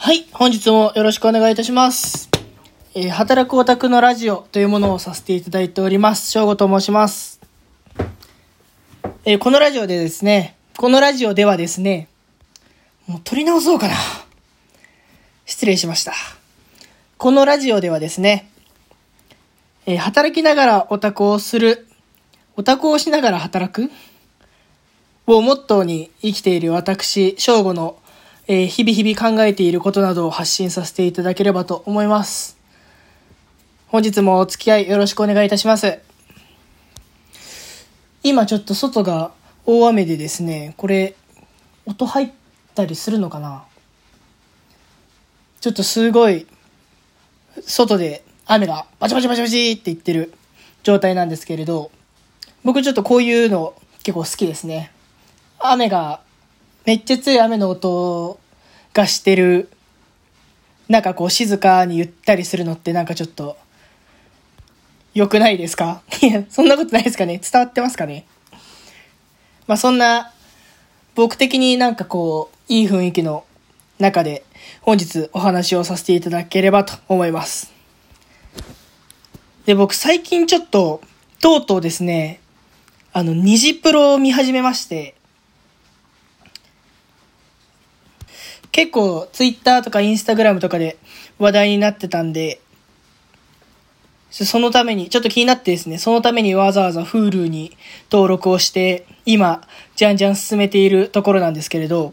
はい、本日もよろしくお願いいたします。えー働くオタクのラジオというものをさせていただいております。翔吾と申します。えーこのラジオでですね、このラジオではですね、もう撮り直そうかな。失礼しました。このラジオではですね、えー働きながらオタクをする、オタクをしながら働くをモットーに生きている私、翔吾の、えー日々日々考えていることなどを発信させていただければと思います。本日もお付き合いよろしくお願いいたします。今ちょっと外が大雨でですね、これ、音入ったりするのかな？ちょっとすごい、外で雨がバチバチバチバチって言ってる状態なんですけれど、僕ちょっとこういうの結構好きですね。雨が、めっちゃ強い雨の音がしてる、なんかこう静かにゆったりするのってなんかちょっと、良くないですか？いや、そんなことないですかね？伝わってますかね？まあそんな、僕的になんかこう、いい雰囲気の中で、本日お話をさせていただければと思います。で、僕最近ちょっと、とうとうですね、あの、虹プロを見始めまして、結構ツイッターとかインスタグラムとかで話題になってたんで、そのために、ちょっと気になってですね、そのためにわざわざ Hulu に登録をして、今、じゃんじゃん進めているところなんですけれど、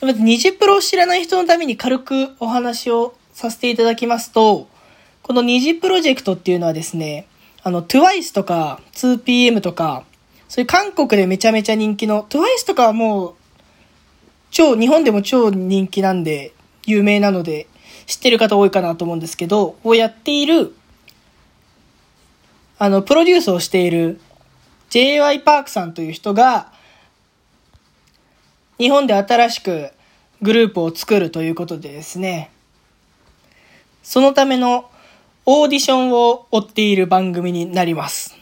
まず、ニジプロを知らない人のために軽くお話をさせていただきますと、このニジプロジェクトっていうのはですね、あの、TWICE とか 2PM とか、そういう韓国でめちゃめちゃ人気の、TWICE とかはもう、超、日本でも超人気なんで、有名なので、知ってる方多いかなと思うんですけど、をやっている、あの、プロデュースをしている J.Y. パークさんという人が、日本で新しくグループを作るということでですね、そのためのオーディションを追っている番組になります。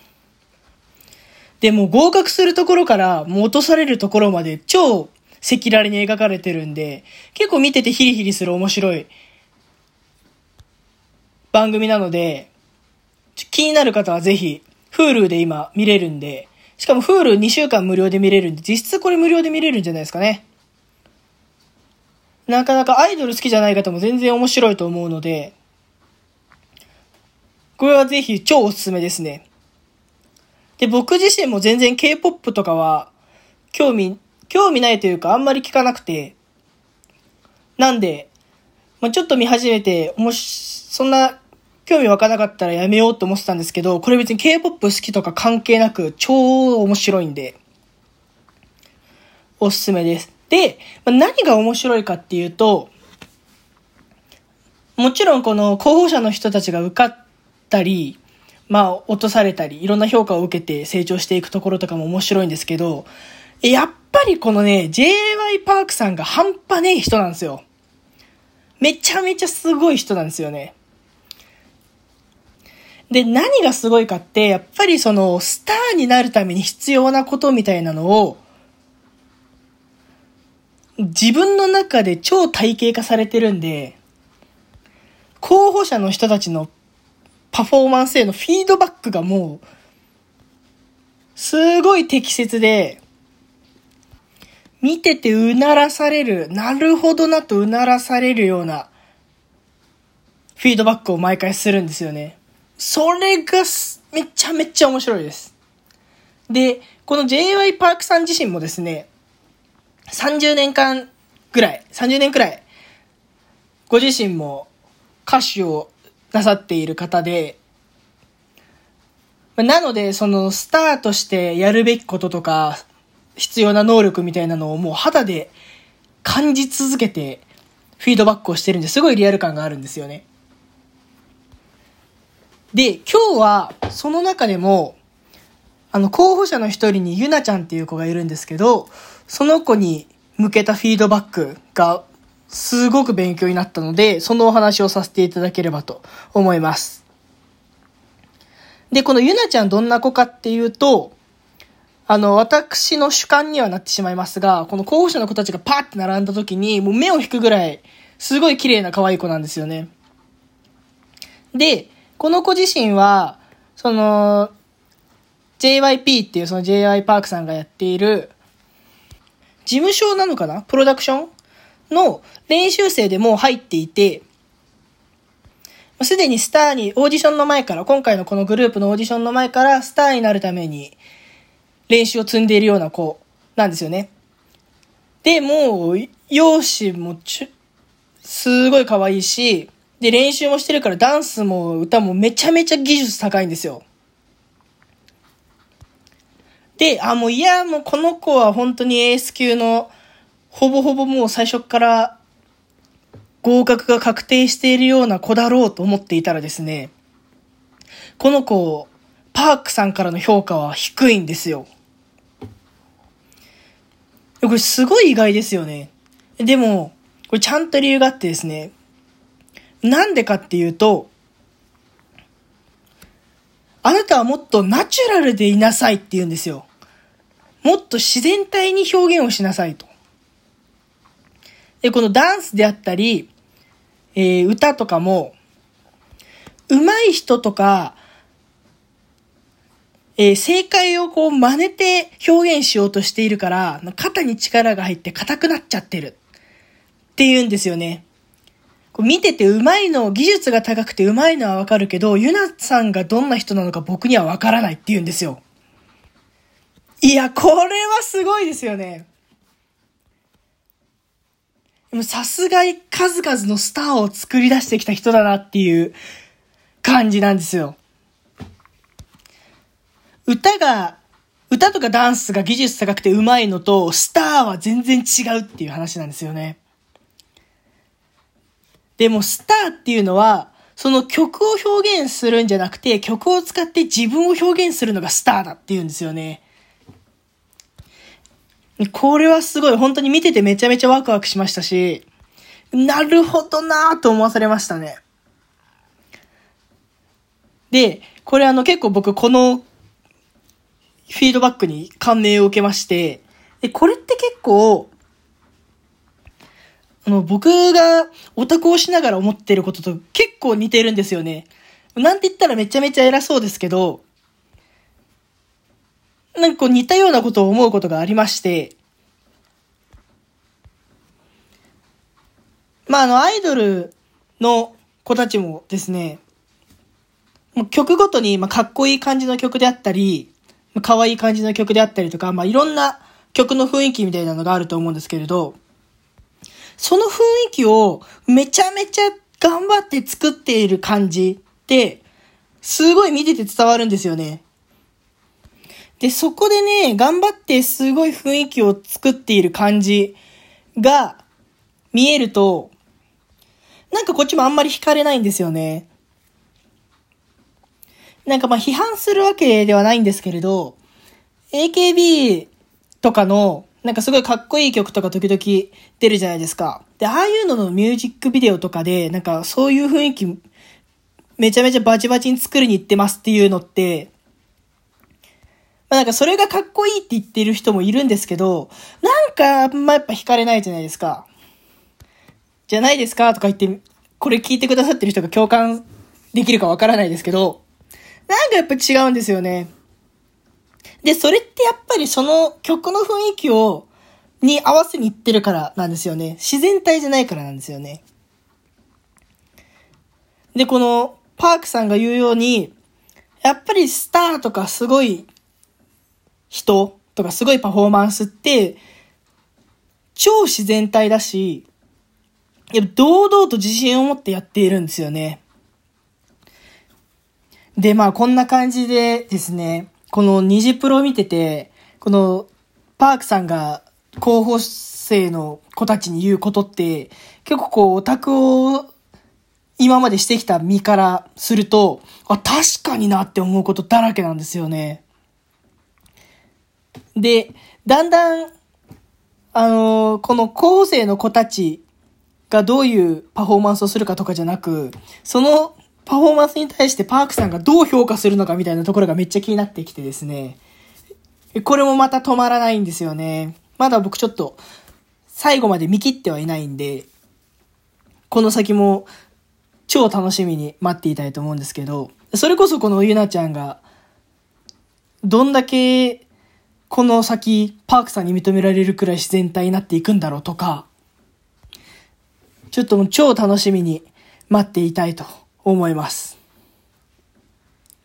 で、も合格するところから、もう落とされるところまで超赤裸々に描かれてるんで、結構見ててヒリヒリする面白い番組なので、気になる方はぜひ、Hulu で今見れるんで、しかも Hulu2 週間無料で見れるんで、実質これ無料で見れるんじゃないですかね。なかなかアイドル好きじゃない方も全然面白いと思うので、これはぜひ超おすすめですね。で、僕自身も全然 K-POP とかは興味、興味ないというかあんまり聞かなくて、なんで、まあ、ちょっと見始めて、もし、そんな興味湧かなかったらやめようと思ってたんですけど、これ別に K-POP 好きとか関係なく超面白いんで、おすすめです。で、まあ何が面白いかっていうと、もちろんこの候補者の人たちが受かったり、まあ落とされたり、いろんな評価を受けて成長していくところとかも面白いんですけど、やっぱりこのね、J.Y. パークさんが半端ねえ人なんですよ。めちゃめちゃすごい人なんですよね。で、何がすごいかって、やっぱりその、スターになるために必要なことみたいなのを、自分の中で超体系化されてるんで、候補者の人たちのパフォーマンスへのフィードバックがもう、すごい適切で、見ててうならされる、なるほどなとうならされるような、フィードバックを毎回するんですよね。それがすめちゃめちゃ面白いです。で、この J.Y. パークさん自身もですね、30年間ぐらい、30年くらい、ご自身も歌手をなさっている方で、なので、そのスターとしてやるべきこととか、必要な能力みたいなのをもう肌で感じ続けてフィードバックをしてるんですごいリアル感があるんですよね。で、今日はその中でも、あの候補者の一人にゆなちゃんっていう子がいるんですけど、その子に向けたフィードバックがすごく勉強になったので、そのお話をさせていただければと思います。で、このゆなちゃんどんな子かっていうと、あの、私の主観にはなってしまいますが、この候補者の子たちがパーって並んだ時に、もう目を引くぐらい、すごい綺麗な可愛い子なんですよね。で、この子自身は、その、JYP っていうその JY パークさんがやっている、事務所なのかな？プロダクションの練習生でもう入っていて、すでにスターに、オーディションの前から、今回のこのグループのオーディションの前から、スターになるために、練習を積んでいるような子なんですよね。で、もう、容姿もちゅ、すごい可愛いし、で、練習もしてるからダンスも歌もめちゃめちゃ技術高いんですよ。で、あ、もういや、もうこの子は本当にエース級の、ほぼほぼもう最初から合格が確定しているような子だろうと思っていたらですね、この子、パークさんからの評価は低いんですよ。これすごい意外ですよね。でも、これちゃんと理由があってですね、なんでかっていうと、あなたはもっとナチュラルでいなさいって言うんですよ。もっと自然体に表現をしなさいと。で、このダンスであったり、えー、歌とかも、上手い人とか、えー、正解をこう真似て表現しようとしているから、肩に力が入って硬くなっちゃってる。って言うんですよね。こう見てて上手いの、技術が高くて上手いのはわかるけど、ゆなさんがどんな人なのか僕にはわからないって言うんですよ。いや、これはすごいですよね。でもさすがに数々のスターを作り出してきた人だなっていう感じなんですよ。歌が、歌とかダンスが技術高くて上手いのと、スターは全然違うっていう話なんですよね。でもスターっていうのは、その曲を表現するんじゃなくて、曲を使って自分を表現するのがスターだっていうんですよね。これはすごい、本当に見ててめちゃめちゃワクワクしましたし、なるほどなぁと思わされましたね。で、これあの結構僕このフィードバックに感銘を受けまして、で、これって結構、あの、僕がオタクをしながら思ってることと結構似てるんですよね。なんて言ったらめちゃめちゃ偉そうですけど、なんかこう似たようなことを思うことがありまして、まああの、アイドルの子たちもですね、もう曲ごとに、まあ、かっこいい感じの曲であったり、可愛い感じの曲であったりとか、まあ、いろんな曲の雰囲気みたいなのがあると思うんですけれど、その雰囲気をめちゃめちゃ頑張って作っている感じって、すごい見てて伝わるんですよね。で、そこでね、頑張ってすごい雰囲気を作っている感じが見えると、なんかこっちもあんまり惹かれないんですよね。なんかまあ批判するわけではないんですけれど、AKB とかのなんかすごいかっこいい曲とか時々出るじゃないですか。で、ああいうののミュージックビデオとかで、なんかそういう雰囲気、めちゃめちゃバチバチに作りに行ってますっていうのって、まあなんかそれがかっこいいって言ってる人もいるんですけど、なんかあんまやっぱ惹かれないじゃないですか。じゃないですかとか言って、これ聞いてくださってる人が共感できるかわからないですけど、なんかやっぱ違うんですよね。で、それってやっぱりその曲の雰囲気を、に合わせにいってるからなんですよね。自然体じゃないからなんですよね。で、このパークさんが言うように、やっぱりスターとかすごい人とかすごいパフォーマンスって、超自然体だし、やっぱ堂々と自信を持ってやっているんですよね。で、まあこんな感じでですね、この虹プロを見てて、このパークさんが候補生の子たちに言うことって、結構こうオタクを今までしてきた身からすると、あ、確かになって思うことだらけなんですよね。で、だんだん、あのー、この候補生の子たちがどういうパフォーマンスをするかとかじゃなく、そのパフォーマンスに対してパークさんがどう評価するのかみたいなところがめっちゃ気になってきてですね。これもまた止まらないんですよね。まだ僕ちょっと最後まで見切ってはいないんで、この先も超楽しみに待っていたいと思うんですけど、それこそこのゆなちゃんが、どんだけこの先パークさんに認められるくらい自然体になっていくんだろうとか、ちょっともう超楽しみに待っていたいと思います。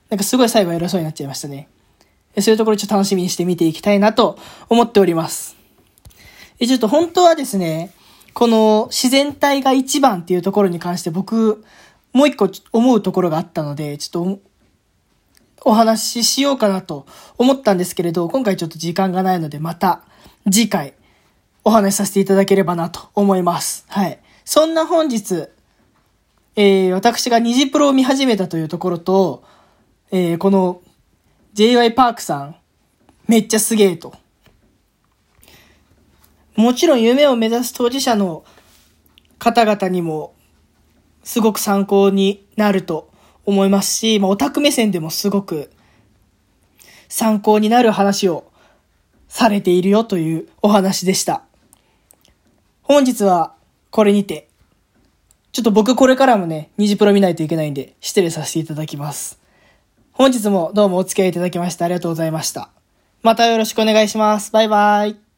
なんかすごい最後偉そうになっちゃいましたね。そういうところちょっと楽しみにして見ていきたいなと思っております。え、ちょっと本当はですね、この自然体が一番っていうところに関して僕、もう一個思うところがあったので、ちょっとお話ししようかなと思ったんですけれど、今回ちょっと時間がないので、また次回お話しさせていただければなと思います。はい。そんな本日、えー、私が虹プロを見始めたというところと、えー、この JY パークさん、めっちゃすげえと。もちろん夢を目指す当事者の方々にもすごく参考になると思いますし、まあ、オタク目線でもすごく参考になる話をされているよというお話でした。本日はこれにて、ちょっと僕これからもね、虹プロ見ないといけないんで、失礼させていただきます。本日もどうもお付き合いいただきましてありがとうございました。またよろしくお願いします。バイバイ。